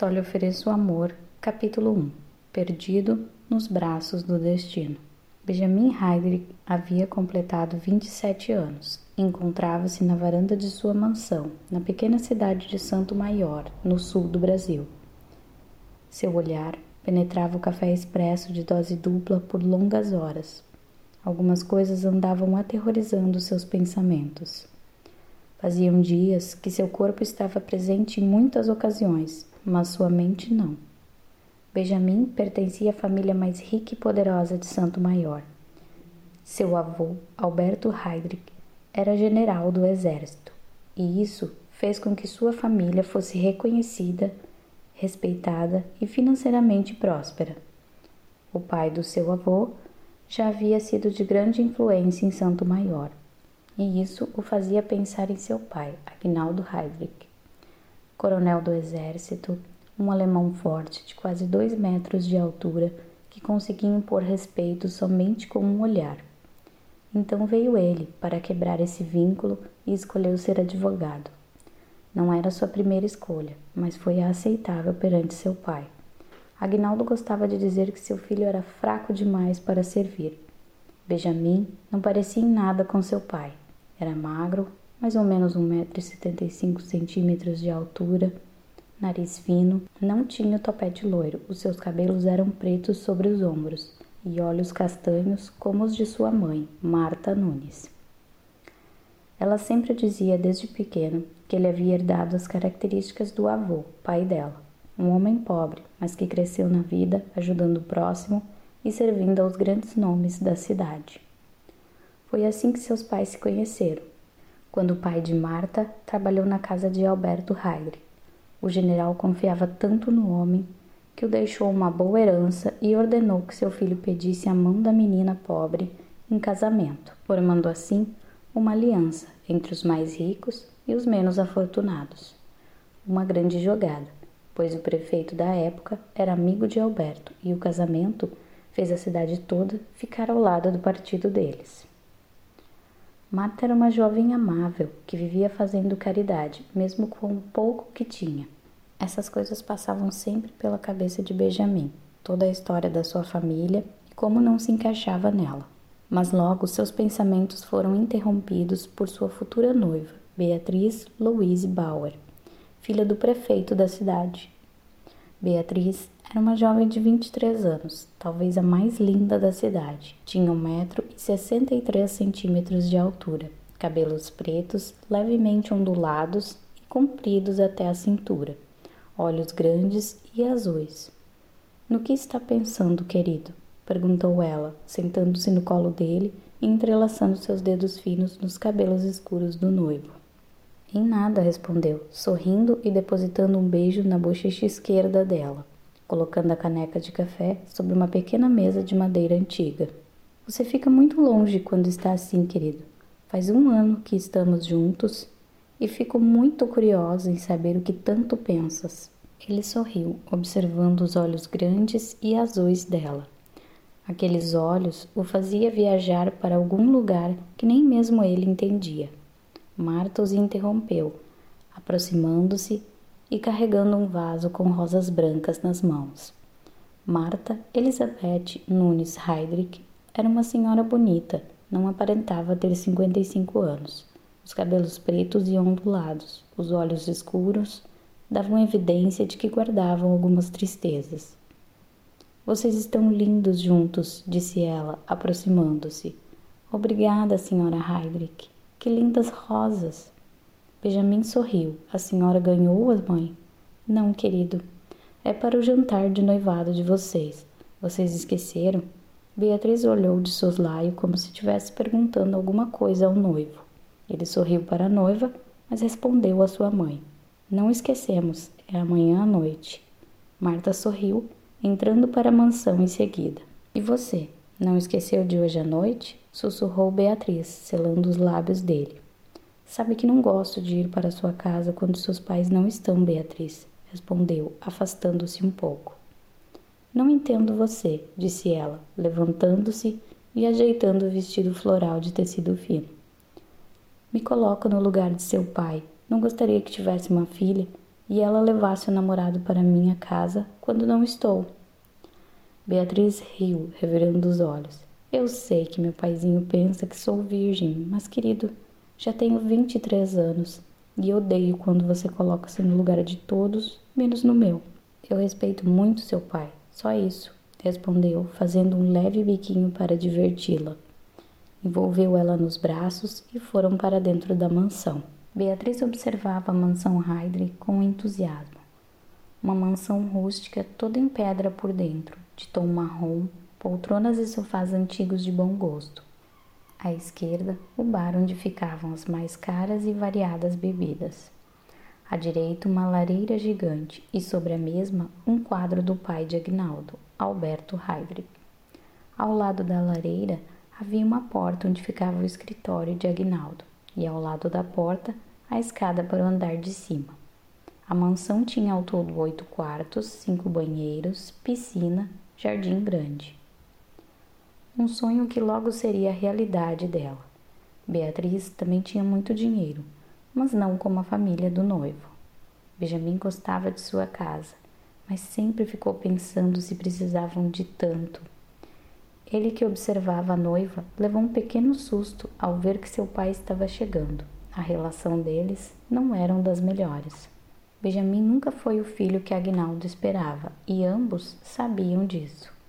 Só lhe ofereço amor. Capítulo 1 Perdido nos braços do destino. Benjamin Heydrich havia completado 27 anos. Encontrava-se na varanda de sua mansão, na pequena cidade de Santo Maior, no sul do Brasil. Seu olhar penetrava o café expresso de dose dupla por longas horas. Algumas coisas andavam aterrorizando seus pensamentos. Faziam dias que seu corpo estava presente em muitas ocasiões, mas sua mente não. Benjamin pertencia à família mais rica e poderosa de Santo Maior. Seu avô, Alberto Heydrich, era general do exército, e isso fez com que sua família fosse reconhecida, respeitada e financeiramente próspera. O pai do seu avô já havia sido de grande influência em Santo Maior, e isso o fazia pensar em seu pai, Agnaldo Heydrich coronel do exército, um alemão forte de quase dois metros de altura que conseguia impor respeito somente com um olhar. Então veio ele para quebrar esse vínculo e escolheu ser advogado. Não era sua primeira escolha, mas foi aceitável perante seu pai. Agnaldo gostava de dizer que seu filho era fraco demais para servir. Benjamin não parecia em nada com seu pai. Era magro, mais ou menos 1,75m de altura, nariz fino, não tinha o topete loiro, os seus cabelos eram pretos sobre os ombros e olhos castanhos como os de sua mãe, Marta Nunes. Ela sempre dizia desde pequeno que ele havia herdado as características do avô, pai dela, um homem pobre, mas que cresceu na vida ajudando o próximo e servindo aos grandes nomes da cidade. Foi assim que seus pais se conheceram, quando o pai de Marta trabalhou na casa de Alberto Heydrich. O general confiava tanto no homem que o deixou uma boa herança e ordenou que seu filho pedisse a mão da menina pobre em casamento, formando assim uma aliança entre os mais ricos e os menos afortunados. Uma grande jogada, pois o prefeito da época era amigo de Alberto e o casamento fez a cidade toda ficar ao lado do partido deles. Marta era uma jovem amável que vivia fazendo caridade, mesmo com o pouco que tinha. Essas coisas passavam sempre pela cabeça de Benjamin, toda a história da sua família e como não se encaixava nela. Mas logo seus pensamentos foram interrompidos por sua futura noiva, Beatriz Louise Bauer, filha do prefeito da cidade. Beatriz era uma jovem de 23 anos, talvez a mais linda da cidade. Tinha 1,63 centímetros de altura, cabelos pretos, levemente ondulados e compridos até a cintura, olhos grandes e azuis. No que está pensando, querido? perguntou ela, sentando-se no colo dele e entrelaçando seus dedos finos nos cabelos escuros do noivo. Em nada, respondeu, sorrindo e depositando um beijo na bochecha esquerda dela colocando a caneca de café sobre uma pequena mesa de madeira antiga. Você fica muito longe quando está assim, querido. Faz um ano que estamos juntos e fico muito curiosa em saber o que tanto pensas. Ele sorriu, observando os olhos grandes e azuis dela. Aqueles olhos o fazia viajar para algum lugar que nem mesmo ele entendia. Marta os interrompeu, aproximando-se e carregando um vaso com rosas brancas nas mãos. Marta Elizabeth Nunes Heydrich era uma senhora bonita, não aparentava ter 55 anos. Os cabelos pretos e ondulados, os olhos escuros, davam evidência de que guardavam algumas tristezas. Vocês estão lindos juntos, disse ela, aproximando-se. Obrigada, senhora Heydrich. Que lindas rosas! Benjamin sorriu. A senhora ganhou-as, mãe? Não, querido. É para o jantar de noivado de vocês. Vocês esqueceram? Beatriz olhou de soslaio como se estivesse perguntando alguma coisa ao noivo. Ele sorriu para a noiva, mas respondeu à sua mãe: Não esquecemos, é amanhã à noite. Marta sorriu, entrando para a mansão em seguida. E você, não esqueceu de hoje à noite? sussurrou Beatriz, selando os lábios dele. Sabe que não gosto de ir para sua casa quando seus pais não estão, Beatriz, respondeu, afastando-se um pouco. Não entendo você, disse ela, levantando-se e ajeitando o vestido floral de tecido fino. Me coloco no lugar de seu pai. Não gostaria que tivesse uma filha e ela levasse o namorado para minha casa quando não estou. Beatriz riu, revirando os olhos. Eu sei que meu paizinho pensa que sou virgem, mas querido, já tenho 23 anos e odeio quando você coloca-se no lugar de todos, menos no meu. Eu respeito muito seu pai, só isso, respondeu, fazendo um leve biquinho para diverti-la. Envolveu ela nos braços e foram para dentro da mansão. Beatriz observava a mansão Heidrich com entusiasmo. Uma mansão rústica toda em pedra por dentro, de tom marrom, poltronas e sofás antigos de bom gosto. À esquerda, o bar onde ficavam as mais caras e variadas bebidas. À direita, uma lareira gigante e sobre a mesma um quadro do pai de Agnaldo, Alberto Heidrich. Ao lado da lareira havia uma porta onde ficava o escritório de Agnaldo e ao lado da porta a escada para o andar de cima. A mansão tinha ao todo oito quartos, cinco banheiros, piscina, jardim grande um sonho que logo seria a realidade dela. Beatriz também tinha muito dinheiro, mas não como a família do noivo. Benjamin gostava de sua casa, mas sempre ficou pensando se precisavam de tanto. Ele que observava a noiva levou um pequeno susto ao ver que seu pai estava chegando. A relação deles não era das melhores. Benjamin nunca foi o filho que Agnaldo esperava e ambos sabiam disso.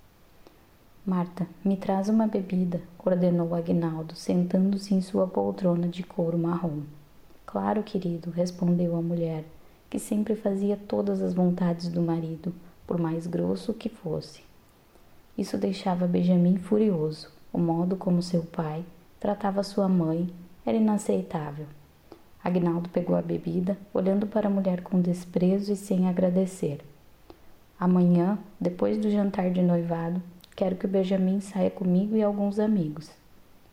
Marta, me traz uma bebida, ordenou Agnaldo, sentando-se em sua poltrona de couro marrom. Claro, querido, respondeu a mulher, que sempre fazia todas as vontades do marido, por mais grosso que fosse. Isso deixava Benjamin furioso. O modo como seu pai tratava sua mãe era inaceitável. Agnaldo pegou a bebida, olhando para a mulher com desprezo e sem agradecer. Amanhã, depois do jantar de noivado, Quero que o Benjamin saia comigo e alguns amigos.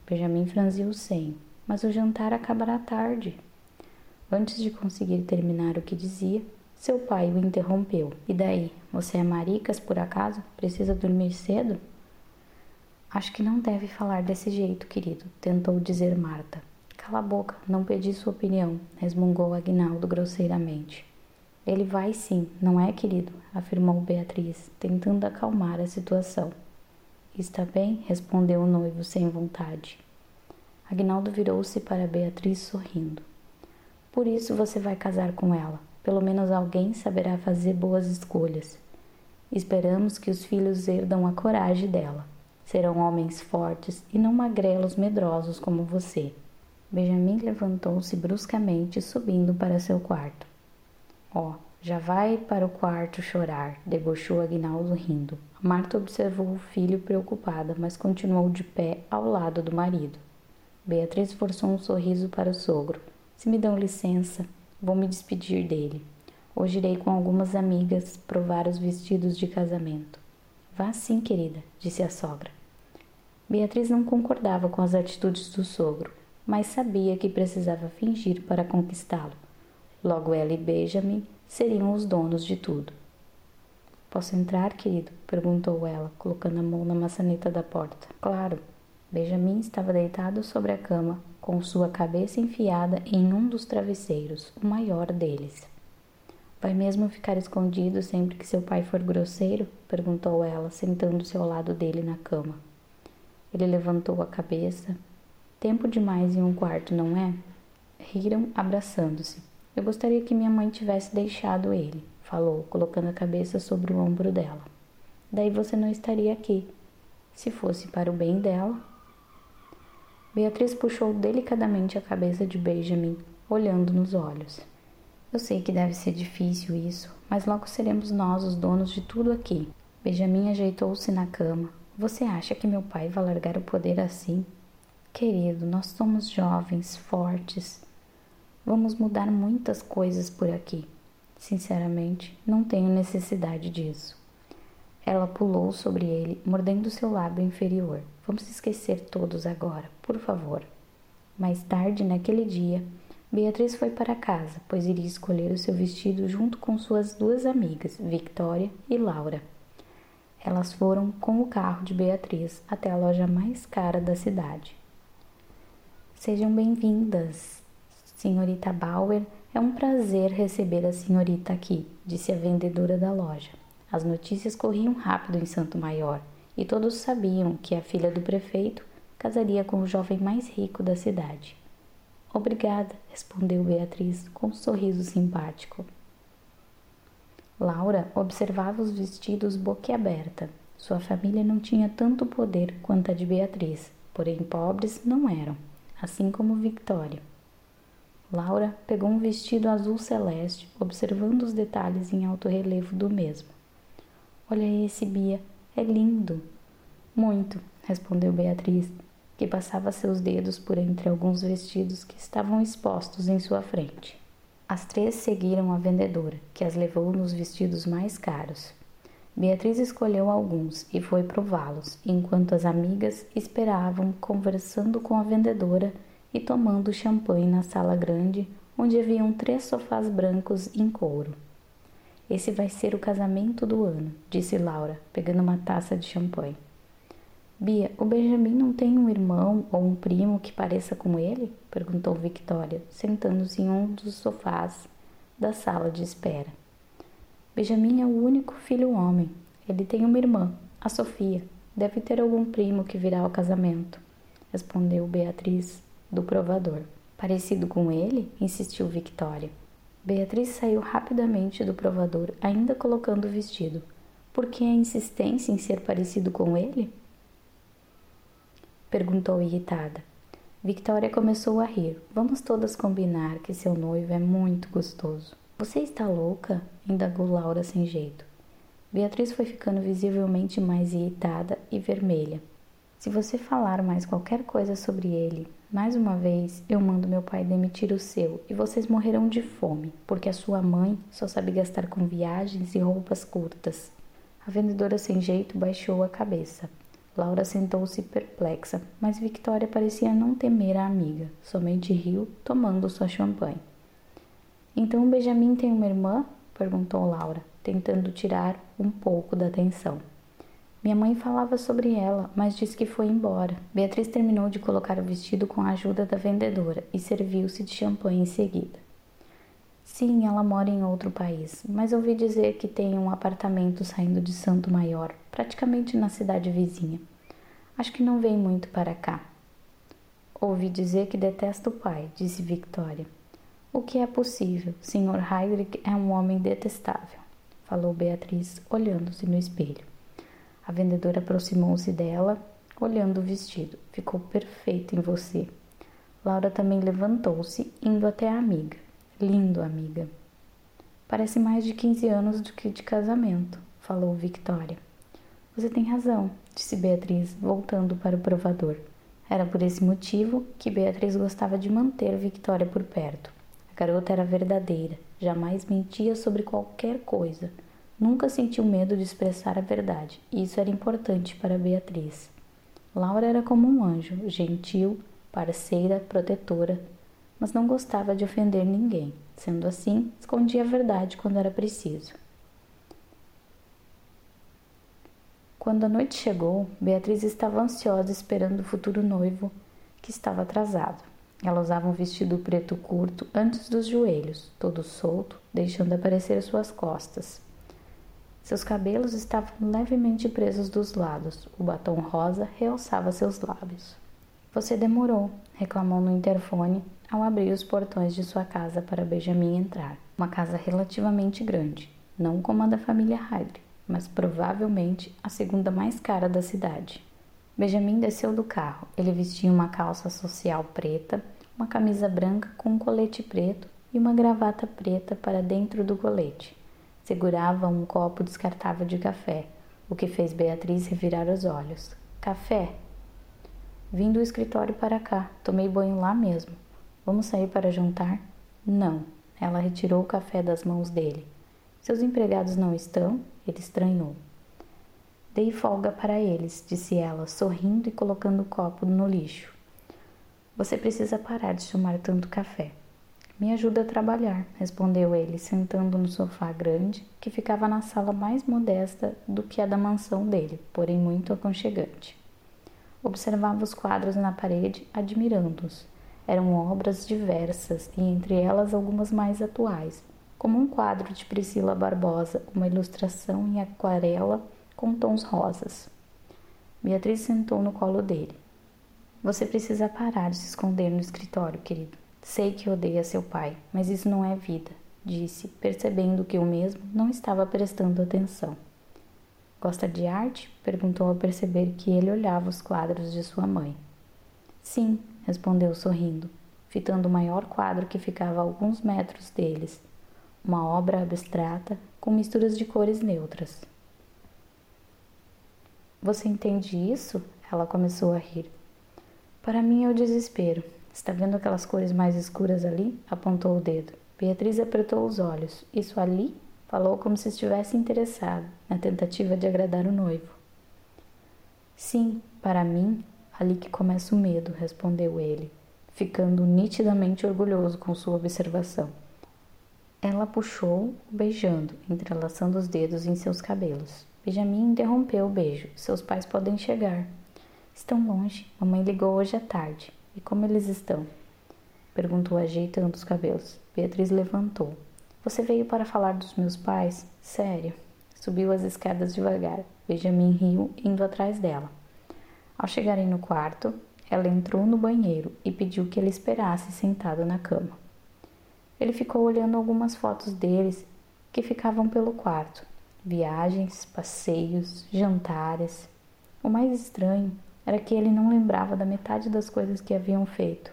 Benjamin franziu o senho, mas o jantar acabará tarde. Antes de conseguir terminar o que dizia, seu pai o interrompeu. E daí? Você é maricas por acaso? Precisa dormir cedo? Acho que não deve falar desse jeito, querido, tentou dizer Marta. Cala a boca, não pedi sua opinião, resmungou Agnaldo grosseiramente. Ele vai sim, não é, querido? afirmou Beatriz, tentando acalmar a situação. Está bem? respondeu o noivo sem vontade. Agnaldo virou-se para Beatriz sorrindo. Por isso você vai casar com ela. Pelo menos alguém saberá fazer boas escolhas. Esperamos que os filhos herdam a coragem dela. Serão homens fortes e não magrelos medrosos como você. Benjamin levantou-se bruscamente, subindo para seu quarto. Oh, já vai para o quarto chorar, debochou Agnaldo rindo. Marta observou o filho preocupada, mas continuou de pé ao lado do marido. Beatriz forçou um sorriso para o sogro. Se me dão licença, vou me despedir dele. Hoje irei com algumas amigas provar os vestidos de casamento. Vá sim, querida, disse a sogra. Beatriz não concordava com as atitudes do sogro, mas sabia que precisava fingir para conquistá-lo. Logo ela e Benjamin seriam os donos de tudo. Posso entrar, querido? perguntou ela, colocando a mão na maçaneta da porta. Claro. Benjamin estava deitado sobre a cama, com sua cabeça enfiada em um dos travesseiros, o maior deles. Vai mesmo ficar escondido sempre que seu pai for grosseiro? perguntou ela, sentando-se ao lado dele na cama. Ele levantou a cabeça. Tempo demais em um quarto, não é? Riram abraçando-se. Eu gostaria que minha mãe tivesse deixado ele falou, colocando a cabeça sobre o ombro dela. Daí você não estaria aqui. Se fosse para o bem dela. Beatriz puxou delicadamente a cabeça de Benjamin, olhando nos olhos. Eu sei que deve ser difícil isso, mas logo seremos nós os donos de tudo aqui. Benjamin ajeitou-se na cama. Você acha que meu pai vai largar o poder assim? Querido, nós somos jovens, fortes. Vamos mudar muitas coisas por aqui. Sinceramente, não tenho necessidade disso. Ela pulou sobre ele, mordendo seu lábio inferior. Vamos esquecer todos agora, por favor. Mais tarde, naquele dia, Beatriz foi para casa, pois iria escolher o seu vestido junto com suas duas amigas, Victoria e Laura. Elas foram com o carro de Beatriz até a loja mais cara da cidade. Sejam bem-vindas, senhorita Bauer É um prazer receber a senhorita aqui, disse a vendedora da loja. As notícias corriam rápido em Santo Maior e todos sabiam que a filha do prefeito casaria com o jovem mais rico da cidade. Obrigada, respondeu Beatriz com um sorriso simpático. Laura observava os vestidos boquiaberta. Sua família não tinha tanto poder quanto a de Beatriz, porém pobres não eram, assim como Victoria. Laura pegou um vestido azul celeste, observando os detalhes em alto relevo do mesmo. Olha esse, Bia, é lindo. Muito, respondeu Beatriz, que passava seus dedos por entre alguns vestidos que estavam expostos em sua frente. As três seguiram a vendedora, que as levou nos vestidos mais caros. Beatriz escolheu alguns e foi prová-los, enquanto as amigas esperavam, conversando com a vendedora e tomando champanhe na sala grande, onde haviam três sofás brancos em couro. Esse vai ser o casamento do ano, disse Laura, pegando uma taça de champanhe. Bia, o Benjamin não tem um irmão ou um primo que pareça com ele? perguntou Victoria, sentando-se em um dos sofás da sala de espera. Benjamin é o único filho homem. Ele tem uma irmã, a Sofia. Deve ter algum primo que virá ao casamento, respondeu Beatriz do provador. Parecido com ele? insistiu Victoria. Beatriz saiu rapidamente do provador, ainda colocando o vestido. Por que a insistência em ser parecido com ele? perguntou irritada. Victoria começou a rir. Vamos todas combinar que seu noivo é muito gostoso. Você está louca? indagou Laura sem jeito. Beatriz foi ficando visivelmente mais irritada e vermelha. Se você falar mais qualquer coisa sobre ele, mais uma vez eu mando meu pai demitir o seu e vocês morrerão de fome, porque a sua mãe só sabe gastar com viagens e roupas curtas. A vendedora sem jeito baixou a cabeça. Laura sentou-se perplexa, mas Victoria parecia não temer a amiga, somente riu, tomando sua champanhe. Então Benjamin tem uma irmã? perguntou Laura, tentando tirar um pouco da atenção. Minha mãe falava sobre ela, mas disse que foi embora. Beatriz terminou de colocar o vestido com a ajuda da vendedora e serviu-se de champanhe em seguida. Sim, ela mora em outro país, mas ouvi dizer que tem um apartamento saindo de Santo Maior, praticamente na cidade vizinha. Acho que não vem muito para cá. Ouvi dizer que detesta o pai, disse Victoria. O que é possível? Sr. Heydrich é um homem detestável, falou Beatriz, olhando-se no espelho. A vendedora aproximou-se dela, olhando o vestido. Ficou perfeito em você. Laura também levantou-se, indo até a amiga. Lindo, amiga. Parece mais de 15 anos do que de casamento, falou Victoria. Você tem razão, disse Beatriz, voltando para o provador. Era por esse motivo que Beatriz gostava de manter Victoria por perto. A garota era verdadeira, jamais mentia sobre qualquer coisa. Nunca sentiu medo de expressar a verdade, e isso era importante para Beatriz. Laura era como um anjo, gentil, parceira, protetora, mas não gostava de ofender ninguém. Sendo assim, escondia a verdade quando era preciso. Quando a noite chegou, Beatriz estava ansiosa esperando o futuro noivo, que estava atrasado. Ela usava um vestido preto curto antes dos joelhos, todo solto, deixando aparecer suas costas. Seus cabelos estavam levemente presos dos lados. O batom rosa realçava seus lábios. Você demorou, reclamou no interfone ao abrir os portões de sua casa para Benjamin entrar. Uma casa relativamente grande, não como a da família Hyde, mas provavelmente a segunda mais cara da cidade. Benjamin desceu do carro. Ele vestia uma calça social preta, uma camisa branca com um colete preto e uma gravata preta para dentro do colete. Segurava um copo descartável de café, o que fez Beatriz revirar os olhos. Café? Vim do escritório para cá, tomei banho lá mesmo. Vamos sair para jantar? Não. Ela retirou o café das mãos dele. Seus empregados não estão? Ele estranhou. Dei folga para eles, disse ela, sorrindo e colocando o copo no lixo. Você precisa parar de tomar tanto café. Me ajuda a trabalhar, respondeu ele, sentando no sofá grande que ficava na sala mais modesta do que a da mansão dele, porém muito aconchegante. Observava os quadros na parede, admirando-os. Eram obras diversas e entre elas algumas mais atuais, como um quadro de Priscila Barbosa, uma ilustração em aquarela com tons rosas. Beatriz sentou no colo dele. Você precisa parar de se esconder no escritório, querido. Sei que odeia seu pai, mas isso não é vida, disse, percebendo que o mesmo não estava prestando atenção. Gosta de arte? perguntou ao perceber que ele olhava os quadros de sua mãe. Sim, respondeu sorrindo, fitando o maior quadro que ficava a alguns metros deles, uma obra abstrata com misturas de cores neutras. Você entende isso? Ela começou a rir. Para mim é o desespero. Está vendo aquelas cores mais escuras ali? Apontou o dedo. Beatriz apertou os olhos. Isso ali? Falou como se estivesse interessado, na tentativa de agradar o noivo. Sim, para mim, ali que começa o medo, respondeu ele, ficando nitidamente orgulhoso com sua observação. Ela puxou, beijando, entrelaçando os dedos em seus cabelos. Benjamin interrompeu o beijo. Seus pais podem chegar. Estão longe. Mamãe ligou hoje à tarde. E como eles estão? Perguntou ajeitando os cabelos. Beatriz levantou. Você veio para falar dos meus pais? Sério? Subiu as escadas devagar. Benjamin riu, indo atrás dela. Ao chegarem no quarto, ela entrou no banheiro e pediu que ele esperasse sentado na cama. Ele ficou olhando algumas fotos deles que ficavam pelo quarto. Viagens, passeios, jantares. O mais estranho era que ele não lembrava da metade das coisas que haviam feito,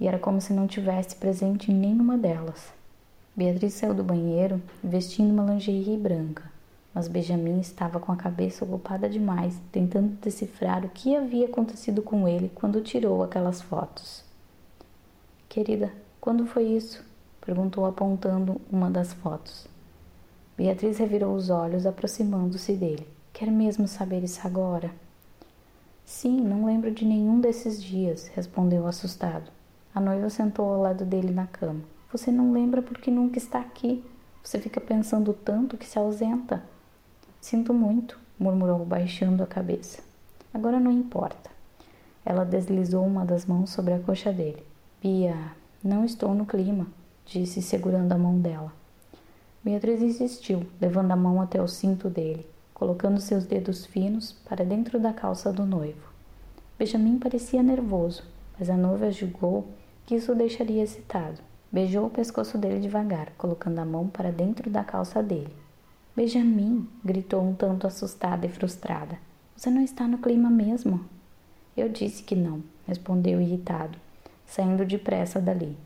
e era como se não tivesse presente em nenhuma delas. Beatriz saiu do banheiro vestindo uma lingerie branca, mas Benjamin estava com a cabeça ocupada demais, tentando decifrar o que havia acontecido com ele quando tirou aquelas fotos. Querida, quando foi isso? perguntou apontando uma das fotos. Beatriz revirou os olhos, aproximando-se dele. Quer mesmo saber isso agora? Sim, não lembro de nenhum desses dias, respondeu assustado. A noiva sentou ao lado dele na cama. Você não lembra porque nunca está aqui. Você fica pensando tanto que se ausenta. Sinto muito, murmurou, baixando a cabeça. Agora não importa. Ela deslizou uma das mãos sobre a coxa dele. Bia, não estou no clima, disse, segurando a mão dela. Beatriz insistiu, levando a mão até o cinto dele colocando seus dedos finos para dentro da calça do noivo. Benjamin parecia nervoso, mas a noiva julgou que isso o deixaria excitado. Beijou o pescoço dele devagar, colocando a mão para dentro da calça dele. Benjamin, gritou um tanto assustada e frustrada. Você não está no clima mesmo? Eu disse que não, respondeu irritado, saindo depressa dali.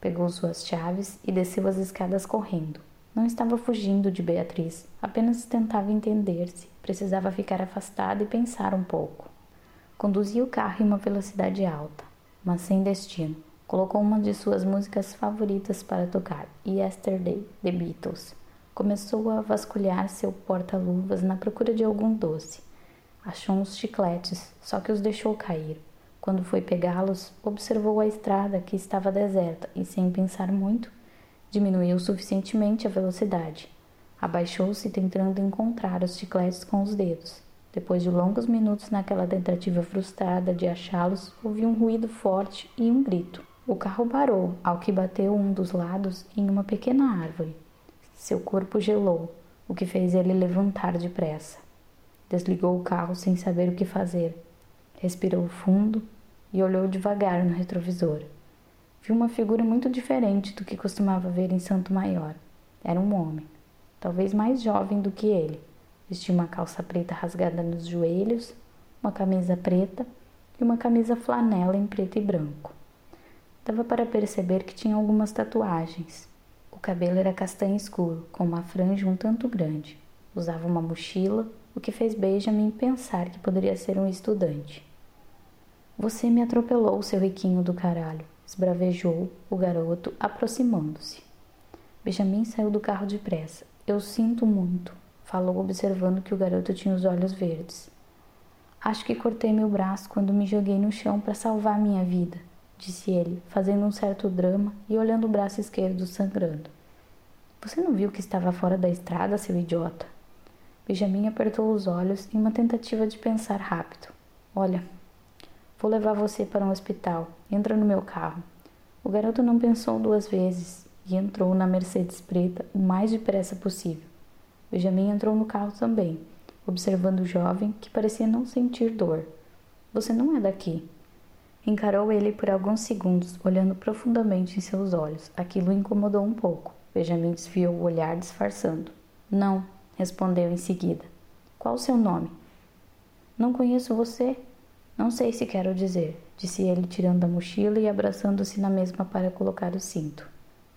Pegou suas chaves e desceu as escadas correndo. Não estava fugindo de Beatriz, apenas tentava entender-se, precisava ficar afastada e pensar um pouco. Conduzia o carro em uma velocidade alta, mas sem destino. Colocou uma de suas músicas favoritas para tocar, Yesterday, The Beatles. Começou a vasculhar seu porta-luvas na procura de algum doce. Achou uns chicletes, só que os deixou cair. Quando foi pegá-los, observou a estrada que estava deserta e, sem pensar muito, Diminuiu suficientemente a velocidade. Abaixou-se tentando encontrar os chicletes com os dedos. Depois de longos minutos naquela tentativa frustrada de achá-los, ouviu um ruído forte e um grito. O carro parou, ao que bateu um dos lados em uma pequena árvore. Seu corpo gelou, o que fez ele levantar depressa. Desligou o carro sem saber o que fazer. Respirou fundo e olhou devagar no retrovisor viu uma figura muito diferente do que costumava ver em Santo Maior. Era um homem, talvez mais jovem do que ele. Vestia uma calça preta rasgada nos joelhos, uma camisa preta e uma camisa flanela em preto e branco. Dava para perceber que tinha algumas tatuagens. O cabelo era castanho escuro, com uma franja um tanto grande. Usava uma mochila, o que fez Benjamin pensar que poderia ser um estudante. Você me atropelou, seu riquinho do caralho esbravejou o garoto, aproximando-se. Benjamin saiu do carro depressa. Eu sinto muito, falou, observando que o garoto tinha os olhos verdes. Acho que cortei meu braço quando me joguei no chão para salvar minha vida, disse ele, fazendo um certo drama e olhando o braço esquerdo sangrando. Você não viu que estava fora da estrada, seu idiota? Benjamin apertou os olhos em uma tentativa de pensar rápido. Olha, Vou levar você para um hospital. Entra no meu carro. O garoto não pensou duas vezes e entrou na Mercedes preta o mais depressa possível. Benjamin entrou no carro também, observando o jovem que parecia não sentir dor. Você não é daqui. Encarou ele por alguns segundos, olhando profundamente em seus olhos. Aquilo o incomodou um pouco. Benjamin desviou o olhar, disfarçando. Não, respondeu em seguida. Qual o seu nome? Não conheço você. Não sei se quero dizer, disse ele, tirando a mochila e abraçando-se na mesma para colocar o cinto.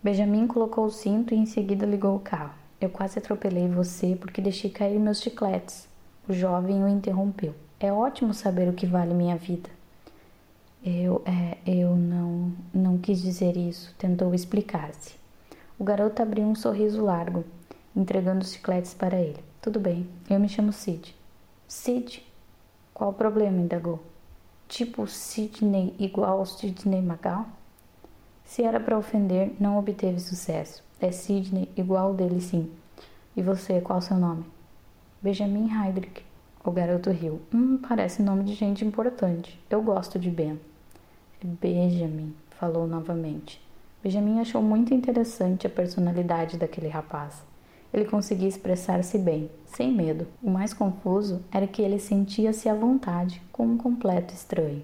Benjamin colocou o cinto e em seguida ligou o carro. Eu quase atropelei você porque deixei cair meus chicletes. O jovem o interrompeu. É ótimo saber o que vale minha vida. Eu, é, eu não, não quis dizer isso, tentou explicar-se. O garoto abriu um sorriso largo, entregando os chicletes para ele. Tudo bem, eu me chamo Sid. Sid? Qual o problema? indagou. Tipo Sidney igual Sidney Magal? Se era para ofender, não obteve sucesso. É Sidney, igual dele sim. E você, qual seu nome? Benjamin Heydrich. O garoto riu. Hum, parece nome de gente importante. Eu gosto de Ben. Benjamin, falou novamente. Benjamin achou muito interessante a personalidade daquele rapaz. Ele conseguia expressar-se bem, sem medo. O mais confuso era que ele sentia-se à vontade com um completo estranho.